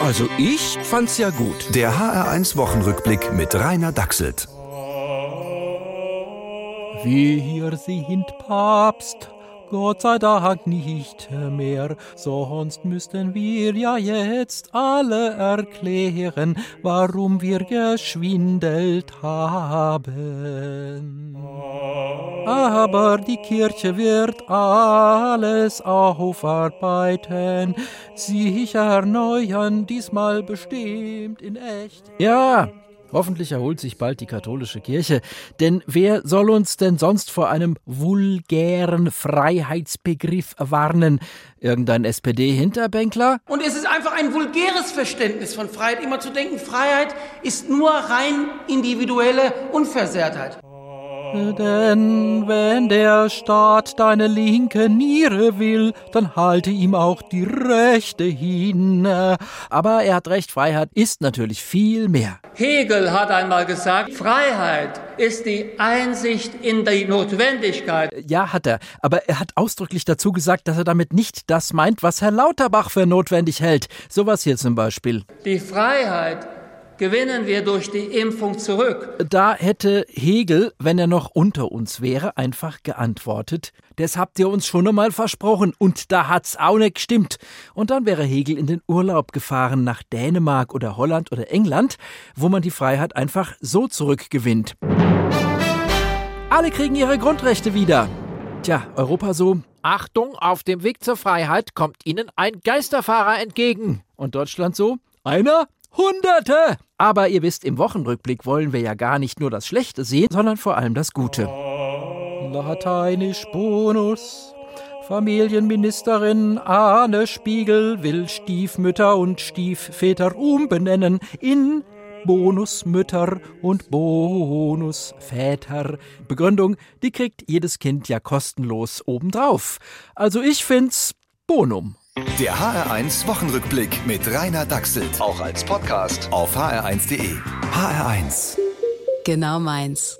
Also ich fand's ja gut. Der HR1 Wochenrückblick mit Rainer Dachselt. Wir sind Papst, Gott sei Dank nicht mehr, sonst müssten wir ja jetzt alle erklären, warum wir geschwindelt haben. Aber die Kirche wird alles aufarbeiten, sich erneuern, diesmal bestimmt in echt. Ja, Hoffentlich erholt sich bald die katholische Kirche, denn wer soll uns denn sonst vor einem vulgären Freiheitsbegriff warnen? Irgendein SPD-Hinterbänkler? Und es ist einfach ein vulgäres Verständnis von Freiheit, immer zu denken, Freiheit ist nur rein individuelle Unversehrtheit. Denn wenn der Staat deine linke Niere will, dann halte ihm auch die rechte hin. Aber er hat recht, Freiheit ist natürlich viel mehr. Hegel hat einmal gesagt, Freiheit ist die Einsicht in die Notwendigkeit. Ja, hat er. Aber er hat ausdrücklich dazu gesagt, dass er damit nicht das meint, was Herr Lauterbach für notwendig hält. Sowas hier zum Beispiel. Die Freiheit gewinnen wir durch die Impfung zurück. Da hätte Hegel, wenn er noch unter uns wäre, einfach geantwortet, das habt ihr uns schon einmal versprochen und da hat's auch nicht gestimmt. Und dann wäre Hegel in den Urlaub gefahren nach Dänemark oder Holland oder England, wo man die Freiheit einfach so zurückgewinnt. Alle kriegen ihre Grundrechte wieder. Tja, Europa so. Achtung, auf dem Weg zur Freiheit kommt Ihnen ein Geisterfahrer entgegen. Und Deutschland so. Einer? Hunderte! Aber ihr wisst, im Wochenrückblick wollen wir ja gar nicht nur das Schlechte sehen, sondern vor allem das Gute. Lateinisch Bonus. Familienministerin Arne Spiegel will Stiefmütter und Stiefväter umbenennen in Bonusmütter und Bonusväter. Begründung, die kriegt jedes Kind ja kostenlos obendrauf. Also ich find's Bonum. Der HR1 Wochenrückblick mit Rainer Dachselt. Auch als Podcast auf hr1.de. HR1. Genau meins.